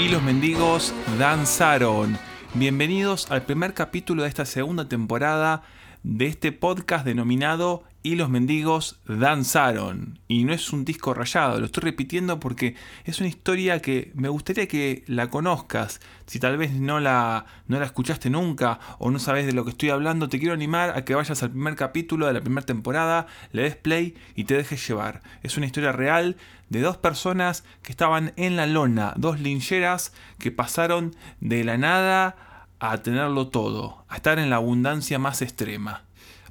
y los mendigos danzaron. Bienvenidos al primer capítulo de esta segunda temporada de este podcast denominado Y los mendigos danzaron. Y no es un disco rayado, lo estoy repitiendo porque es una historia que me gustaría que la conozcas. Si tal vez no la, no la escuchaste nunca o no sabes de lo que estoy hablando, te quiero animar a que vayas al primer capítulo de la primera temporada, le des play y te dejes llevar. Es una historia real de dos personas que estaban en la lona, dos lincheras que pasaron de la nada a tenerlo todo, a estar en la abundancia más extrema.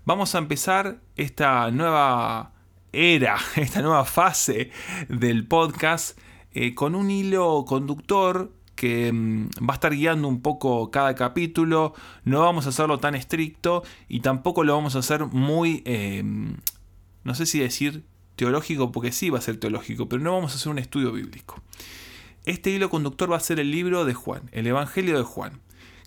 Vamos a empezar esta nueva era, esta nueva fase del podcast eh, con un hilo conductor que mm, va a estar guiando un poco cada capítulo. No vamos a hacerlo tan estricto y tampoco lo vamos a hacer muy, eh, no sé si decir teológico, porque sí va a ser teológico, pero no vamos a hacer un estudio bíblico. Este hilo conductor va a ser el libro de Juan, el Evangelio de Juan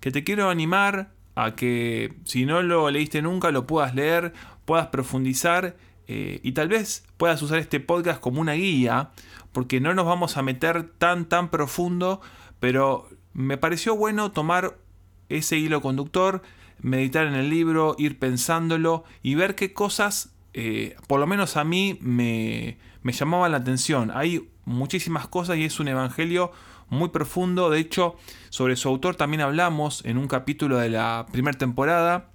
que te quiero animar a que si no lo leíste nunca lo puedas leer, puedas profundizar eh, y tal vez puedas usar este podcast como una guía, porque no nos vamos a meter tan tan profundo, pero me pareció bueno tomar ese hilo conductor, meditar en el libro, ir pensándolo y ver qué cosas, eh, por lo menos a mí, me, me llamaban la atención. Hay muchísimas cosas y es un evangelio muy profundo. De hecho, sobre su autor también hablamos en un capítulo de la primera temporada,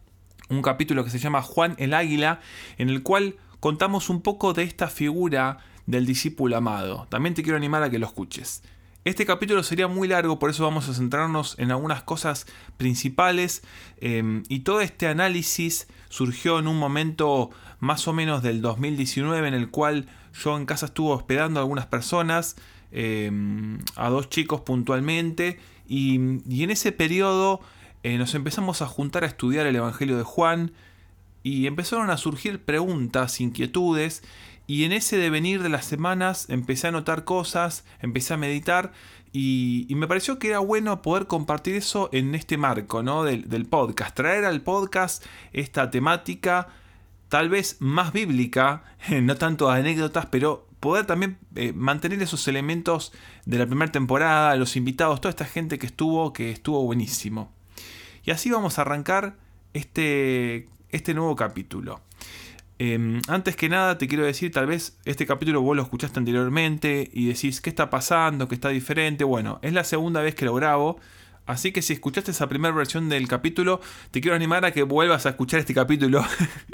un capítulo que se llama Juan el Águila, en el cual contamos un poco de esta figura del discípulo amado. También te quiero animar a que lo escuches. Este capítulo sería muy largo, por eso vamos a centrarnos en algunas cosas principales em, y todo este análisis surgió en un momento más o menos del 2019 en el cual yo en casa estuve hospedando a algunas personas Em, a dos chicos puntualmente y, en ese periodo eh, nos empezamos a juntar a estudiar el Evangelio de Juan y empezaron a surgir preguntas, inquietudes y en ese devenir de las semanas empecé a notar cosas, empecé a meditar y, me pareció que era bueno poder compartir eso en este marco ¿no? del, del podcast, traer al podcast esta temática tal vez más bíblica, no tanto anécdotas, pero poder también eh, mantener esos elementos de la primera temporada, los invitados, toda esta gente que estuvo, que estuvo buenísimo. Y así vamos a arrancar este, este nuevo capítulo. Em, antes que nada te quiero decir, tal vez este capítulo vos lo escuchaste anteriormente y decís, ¿qué está pasando? ¿Qué está diferente? Bueno, es la segunda vez que lo grabo. Así que si escuchaste esa primera versión del capítulo, te quiero animar a que vuelvas a escuchar este capítulo.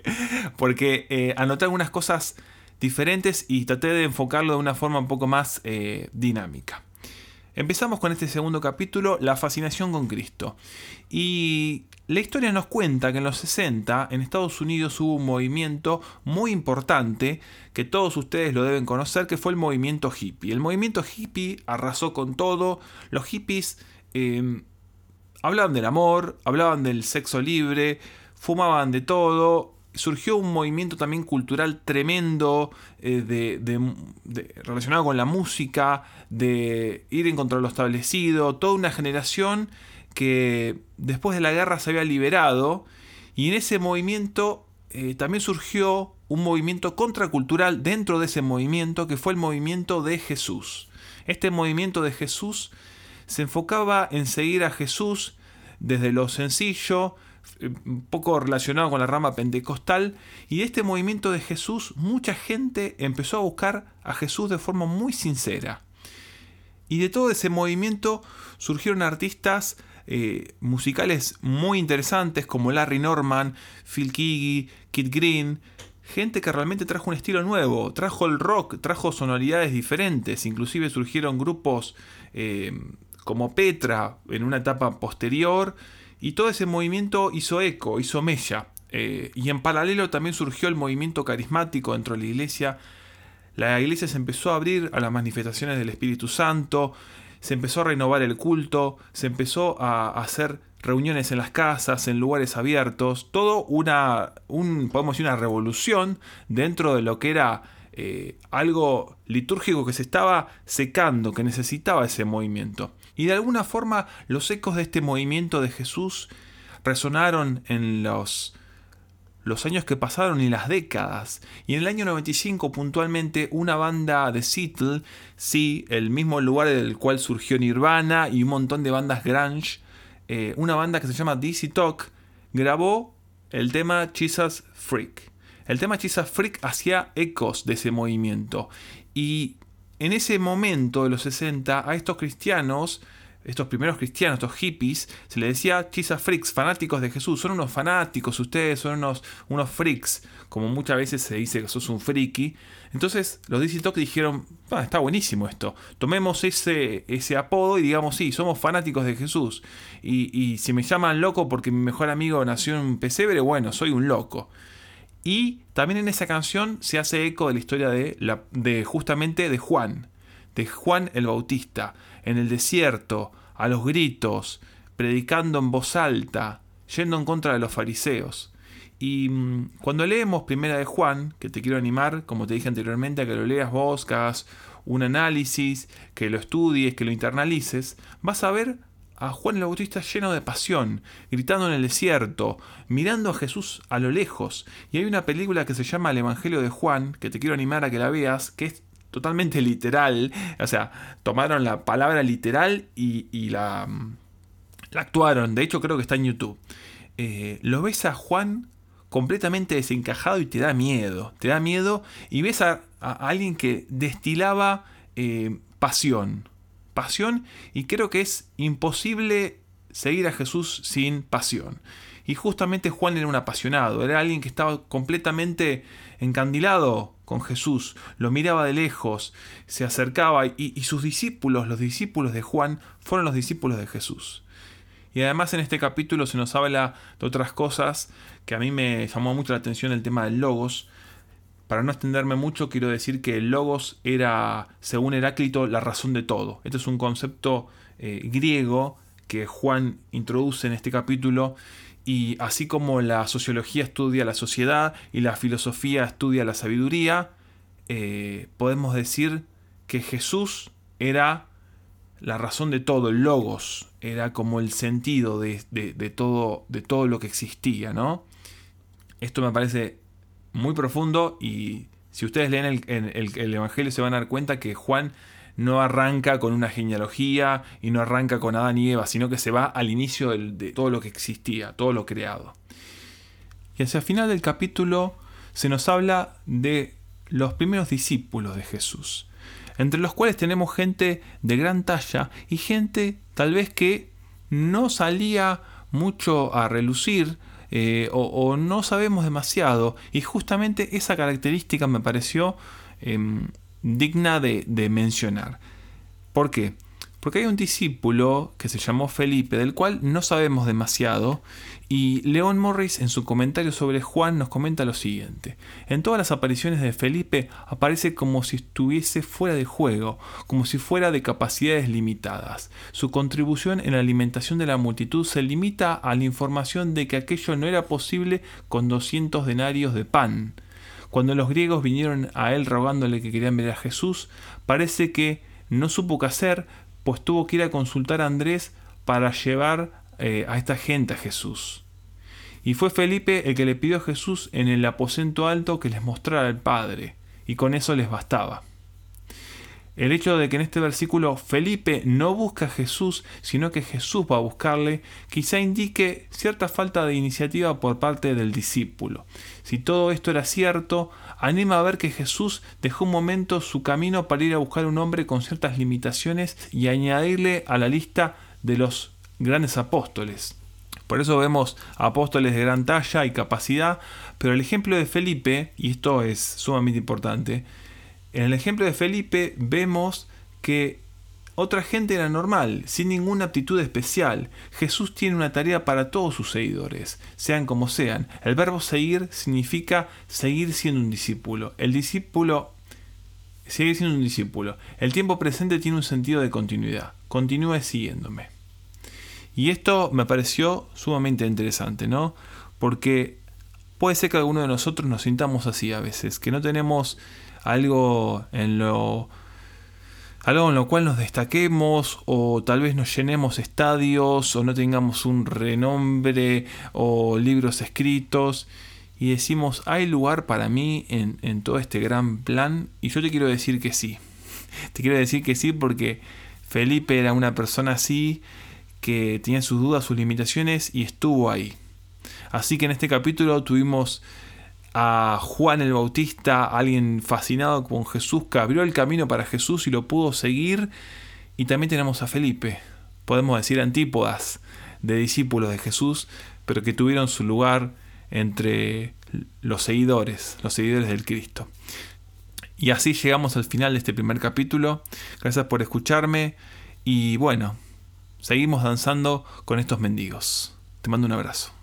porque eh, anoté algunas cosas diferentes y traté de enfocarlo de una forma un poco más eh, dinámica. Empezamos con este segundo capítulo, la fascinación con Cristo. Y la historia nos cuenta que en los 60 en Estados Unidos hubo un movimiento muy importante que todos ustedes lo deben conocer, que fue el movimiento hippie. El movimiento hippie arrasó con todo. Los hippies em, hablaban del amor, hablaban del sexo libre, fumaban de todo, surgió un movimiento también cultural tremendo eh, de, relacionado con la música, de ir en contra de lo establecido, toda una generación que después de la guerra se había liberado. Y en ese movimiento eh, también surgió un movimiento contracultural dentro de ese movimiento que fue el movimiento de Jesús. Este movimiento de Jesús se enfocaba en seguir a Jesús desde lo sencillo, un poco relacionado con la rama pentecostal, y de este movimiento de Jesús mucha gente empezó a buscar a Jesús de forma muy sincera. Y de todo ese movimiento surgieron artistas eh, musicales muy interesantes como Larry Norman, Phil Keaggy, Kid Green, gente que realmente trajo un estilo nuevo, trajo el rock, trajo sonoridades diferentes, inclusive surgieron grupos eh, como Petra en una etapa posterior y todo ese movimiento hizo eco, hizo mella. Eh, y en paralelo también surgió el movimiento carismático dentro de la iglesia. La iglesia se empezó a abrir a las manifestaciones del Espíritu Santo, se empezó a renovar el culto, se empezó a hacer reuniones en las casas, en lugares abiertos, todo una, un, podemos decir, una revolución dentro de lo que era eh, algo litúrgico que se estaba secando, que necesitaba ese movimiento. Y de alguna forma los ecos de este movimiento de Jesús resonaron en los, años que pasaron y las décadas. Y en el año 95 puntualmente una banda de Seattle, sí, el mismo lugar del cual surgió Nirvana y un montón de bandas grunge, eh, una banda que se llama DC Talk, grabó el tema Jesus Freak. El tema Jesus Freak hacía ecos de ese movimiento. Y en ese momento de los 60 a estos cristianos estos primeros cristianos, estos hippies, se les decía chisa freaks, fanáticos de Jesús. Son unos fanáticos, ustedes son unos, unos freaks, como muchas veces se dice que sos un friki. Entonces los DC Talk dijeron, ah, está buenísimo esto. Tomemos ese, ese apodo y digamos, sí, somos fanáticos de Jesús. Y, y si me llaman loco porque mi mejor amigo nació en un pesebre, bueno, soy un loco. Y también en esa canción se hace eco de la historia de, justamente de Juan, de Juan el Bautista en el desierto, a los gritos, predicando en voz alta, yendo en contra de los fariseos. Y mm, cuando leemos Primera de Juan, que te quiero animar, como te dije anteriormente, a que lo leas vos, que hagas un análisis, que lo estudies, que lo internalices, vas a ver a Juan el Bautista lleno de pasión, gritando en el desierto, mirando a Jesús a lo lejos. Y hay una película que se llama El Evangelio de Juan, que te quiero animar a que la veas, que es totalmente literal. O sea, tomaron la palabra literal y, la, actuaron. De hecho, creo que está en YouTube. Eh, lo ves a Juan completamente desencajado y te da miedo. Te da miedo y ves a, alguien que destilaba eh, pasión. Pasión y creo que es imposible seguir a Jesús sin pasión. Y justamente Juan era un apasionado, era alguien que estaba completamente encandilado con Jesús, lo miraba de lejos, se acercaba y, sus discípulos, los discípulos de Juan, fueron los discípulos de Jesús. Y además en este capítulo se nos habla de otras cosas que a mí me llamó mucho la atención el tema del logos. Para no extenderme mucho, quiero decir que el logos era, según Heráclito, la razón de todo. Este es un concepto eh, griego que Juan introduce en este capítulo y así como la sociología estudia la sociedad y la filosofía estudia la sabiduría, eh, podemos decir que Jesús era la razón de todo, el logos, era como el sentido de, todo, de todo lo que existía, ¿no? Esto me parece muy profundo y si ustedes leen el Evangelio se van a dar cuenta que Juan no arranca con una genealogía y no arranca con Adán y Eva, sino que se va al inicio de todo lo que existía, todo lo creado. Y hacia el final del capítulo se nos habla de los primeros discípulos de Jesús, entre los cuales tenemos gente de gran talla y gente tal vez que no salía mucho a relucir, eh, o, no sabemos demasiado. Y justamente esa característica me pareció em, digna de, mencionar. ¿Por qué? Porque hay un discípulo que se llamó Felipe, del cual no sabemos demasiado, y León Morris en su comentario sobre Juan nos comenta lo siguiente. En todas las apariciones de Felipe aparece como si estuviese fuera de juego, como si fuera de capacidades limitadas. Su contribución en la alimentación de la multitud se limita a la información de que aquello no era posible con 200 denarios de pan. Cuando los griegos vinieron a él rogándole que querían ver a Jesús, parece que no supo qué hacer, pues tuvo que ir a consultar a Andrés para llevar eh, a esta gente a Jesús. Y fue Felipe el que le pidió a Jesús en el aposento alto que les mostrara al Padre, y con eso les bastaba. El hecho de que en este versículo Felipe no busca a Jesús, sino que Jesús va a buscarle, quizá indique cierta falta de iniciativa por parte del discípulo. Si todo esto era cierto, anima a ver que Jesús dejó un momento su camino para ir a buscar a un hombre con ciertas limitaciones y añadirle a la lista de los grandes apóstoles. Por eso vemos apóstoles de gran talla y capacidad, pero el ejemplo de Felipe, y esto es sumamente importante, en el ejemplo de Felipe vemos que otra gente era normal, sin ninguna aptitud especial. Jesús tiene una tarea para todos sus seguidores, sean como sean. El verbo seguir significa seguir siendo un discípulo. El discípulo sigue siendo un discípulo. El tiempo presente tiene un sentido de continuidad. Continúe siguiéndome. Y esto me pareció sumamente interesante, ¿no? Porque puede ser que alguno de nosotros nos sintamos así a veces, que no tenemos algo en lo algo en lo cual nos destaquemos o tal vez nos llenemos estadios o no tengamos un renombre o libros escritos y decimos, ¿hay lugar para mí en, en todo este gran plan? Y yo te quiero decir que sí. Te quiero decir que sí porque Felipe era una persona así que tenía sus dudas, sus limitaciones y estuvo ahí. Así que en este capítulo tuvimos a Juan el Bautista, alguien fascinado con Jesús, que abrió el camino para Jesús y lo pudo seguir. Y también tenemos a Felipe, podemos decir antípodas de discípulos de Jesús, pero que tuvieron su lugar entre los seguidores, los seguidores del Cristo. Y así llegamos al final de este primer capítulo. Gracias por escucharme y bueno, seguimos danzando con estos mendigos. Te mando un abrazo.